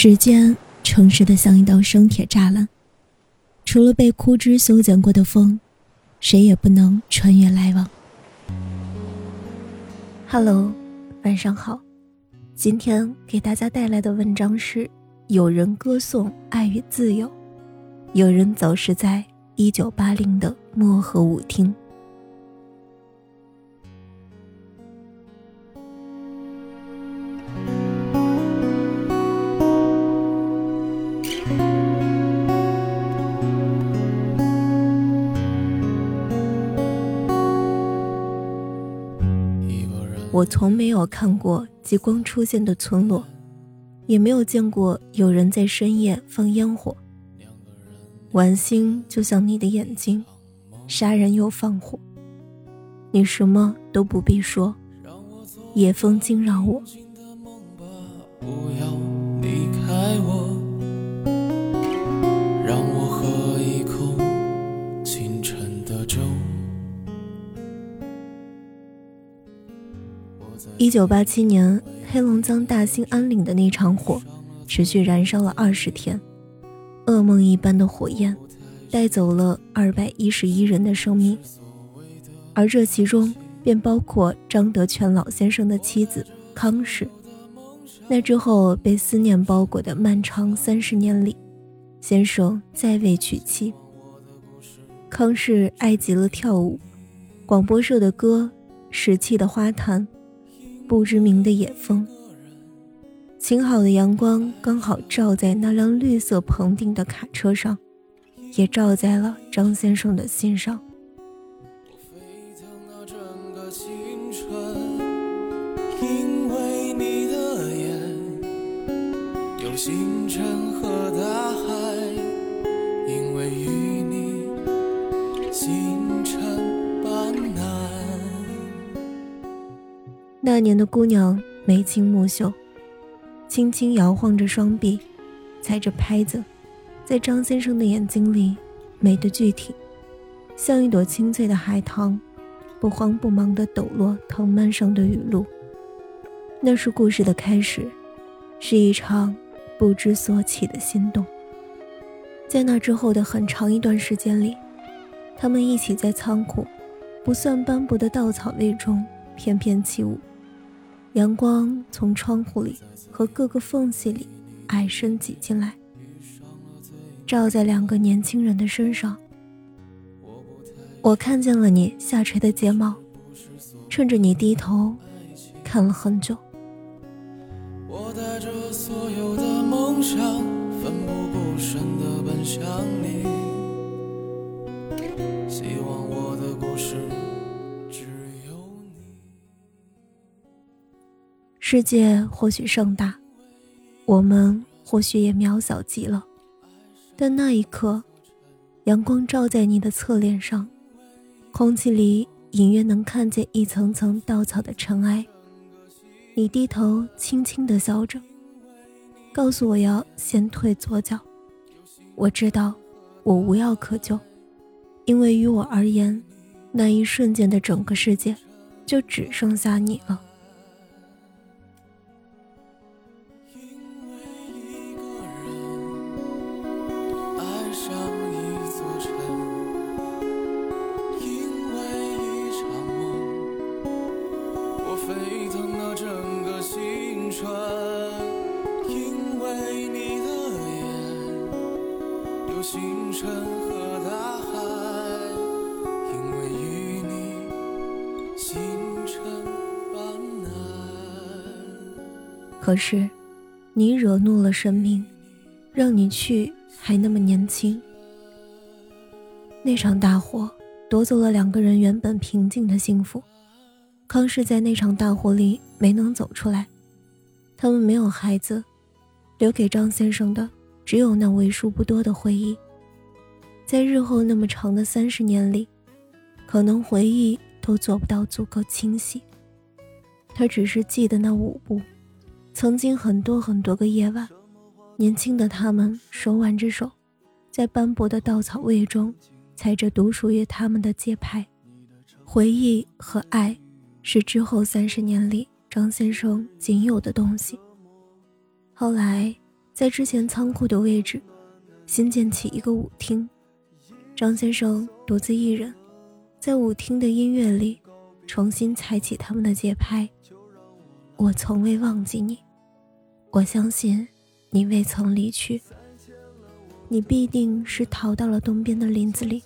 时间诚实的像一道生铁栅栏，除了被枯枝修剪过的风，谁也不能穿越来往。Hello，晚上好，今天给大家带来的文章是：有人歌颂爱与自由，有人走失在一九八零的漠河舞厅。我从没有看过极光出现的村落，也没有见过有人在深夜放烟火。晚星就像你的眼睛，杀人又放火。你什么都不必说，野风惊扰我。一九八七年，黑龙江大兴安岭的那场火，持续燃烧了二十天，噩梦一般的火焰，带走了二百一十一人的生命，而这其中便包括张德全老先生的妻子康氏。那之后，被思念包裹的漫长三十年里，先生再未娶妻。康氏爱极了跳舞，广播社的歌，石砌的花坛。不知名的野风，晴好的阳光刚好照在那辆绿色棚顶的卡车上，也照在了张先生的心上。星辰那年的姑娘眉清目秀，轻轻摇晃着双臂，踩着拍子，在张先生的眼睛里，美得具体，像一朵清脆的海棠，不慌不忙地抖落藤蔓上的雨露。那是故事的开始，是一场不知所起的心动。在那之后的很长一段时间里，他们一起在仓库不算斑驳的稻草类中翩翩起舞。阳光从窗户里和各个缝隙里矮身挤进来，照在两个年轻人的身上。我看见了你下垂的睫毛，趁着你低头，看了很久。我带着所有的梦想，奋不顾身的奔向你，希望我的故事。世界或许盛大，我们或许也渺小极了。但那一刻，阳光照在你的侧脸上，空气里隐约能看见一层层稻草的尘埃。你低头轻轻地笑着，告诉我要先退左脚。我知道，我无药可救，因为于我而言，那一瞬间的整个世界，就只剩下你了。可是，你惹怒了生命，让你去还那么年轻。那场大火夺走了两个人原本平静的幸福。康氏在那场大火里没能走出来，他们没有孩子，留给张先生的。只有那为数不多的回忆，在日后那么长的三十年里，可能回忆都做不到足够清晰。他只是记得那舞步，曾经很多很多个夜晚，年轻的他们手挽着手，在斑驳的稻草味中，踩着独属于他们的节拍。回忆和爱，是之后三十年里张先生仅有的东西。后来。在之前仓库的位置新建起一个舞厅，张先生独自一人在舞厅的音乐里重新踩起他们的节拍。我从未忘记你，我相信你未曾离去。你必定是逃到了东边的林子里，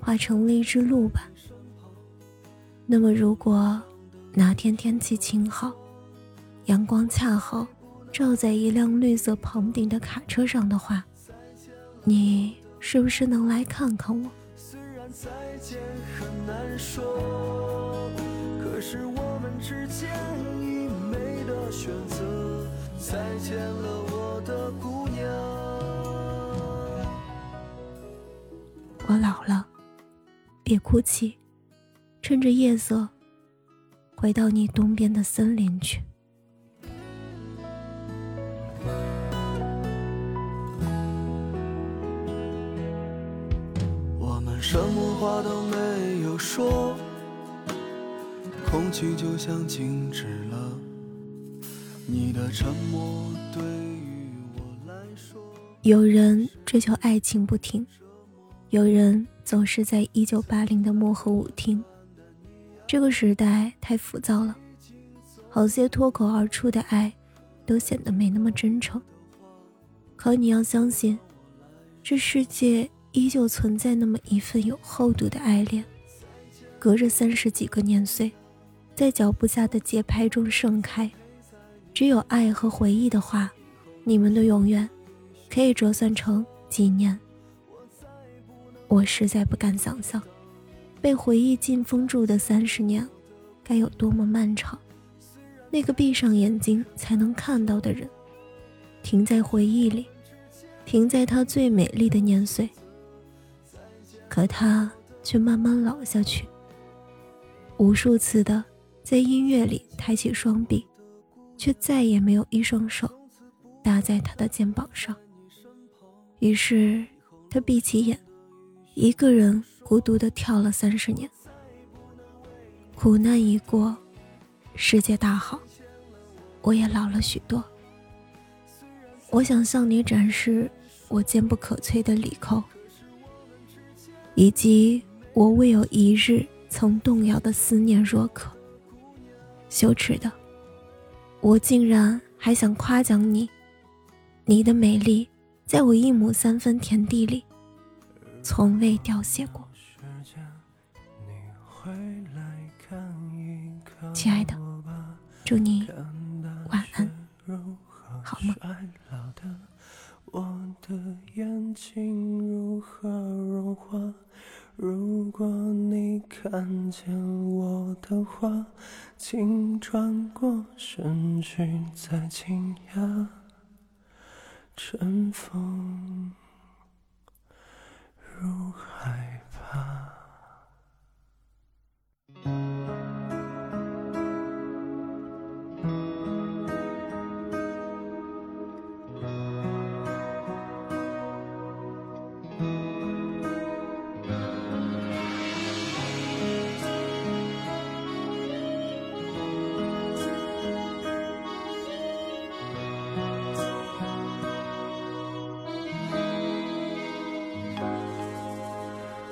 化成了一只鹿吧。那么，如果哪天天气晴好，阳光恰好照在一辆绿色棚顶的卡车上的话，你是不是能来看看我？再见很难说，可是我们之间。选择再见了我的姑娘。我老了别哭泣。趁着夜色回到你东边的森林去。我们什么话都没有说空气就像静止了你的沉默对于我来说有人追求爱情不停，有人总是在一九八零的漠河舞厅。这个时代太浮躁了，好些脱口而出的爱，都显得没那么真诚。可你要相信，这世界依旧存在那么一份有厚度的爱恋，隔着三十几个年岁，在脚步下的节拍中盛开。只有爱和回忆的话，你们的永远可以折算成几年。我实在不敢想象，被回忆禁封住的三十年，该有多么漫长。那个闭上眼睛才能看到的人，停在回忆里，停在他最美丽的年岁。可他却慢慢老下去。无数次的在音乐里抬起双臂。却再也没有一双手搭在他的肩膀上。于是，他闭起眼，一个人孤独地跳了三十年。苦难已过，世界大好，我也老了许多。我想向你展示我坚不可摧的里扣，以及我未有一日曾动摇的思念若可。羞耻的。我竟然还想夸奖你，你的美丽在我一亩三分田地里，从未凋谢过。亲爱的，祝你晚安，好吗？如何融化如果你看见我的话，请转过身去，再惊讶，尘风入海吧。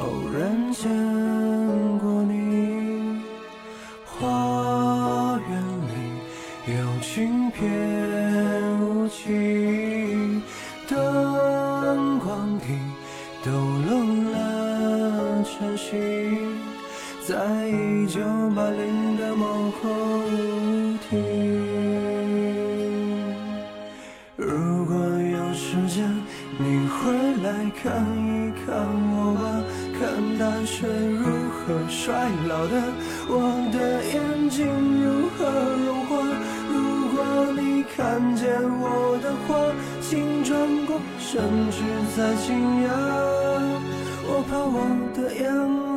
偶然见过你，花园里有轻翩舞起，灯光底抖落了晨曦，在一九八零的某后舞厅。如果有时间，你会来看一。看大雪如何衰老的，我的眼睛如何融化。如果你看。见我的话，请转过身去再惊讶。我怕我的眼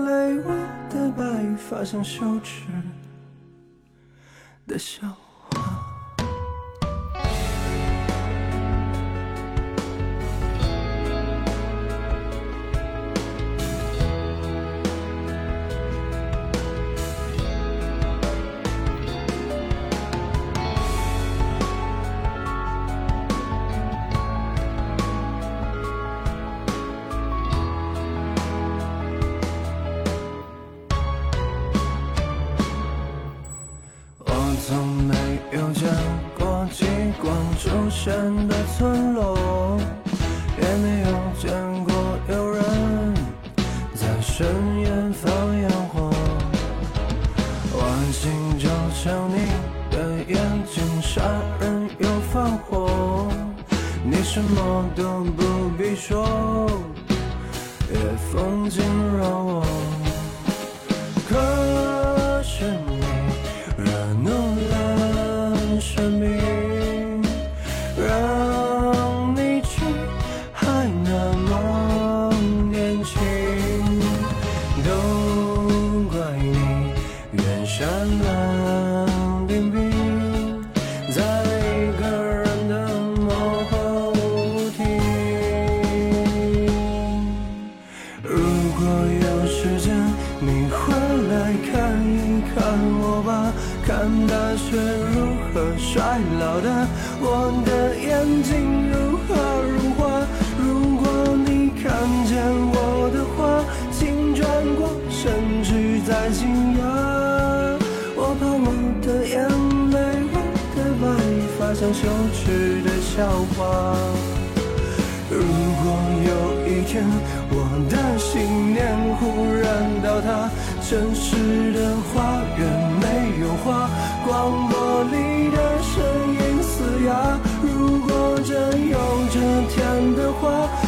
泪，我的白发像羞耻的笑。什么都不必说，夜风惊扰我。可是你惹怒了生命。衰老的我的眼睛如何融化？如果你看见我的话，请转过身去再惊讶。我怕我的眼泪，我的白发像羞耻的笑话。如果有一天我的信念忽然倒塌，城市的花园 quoi.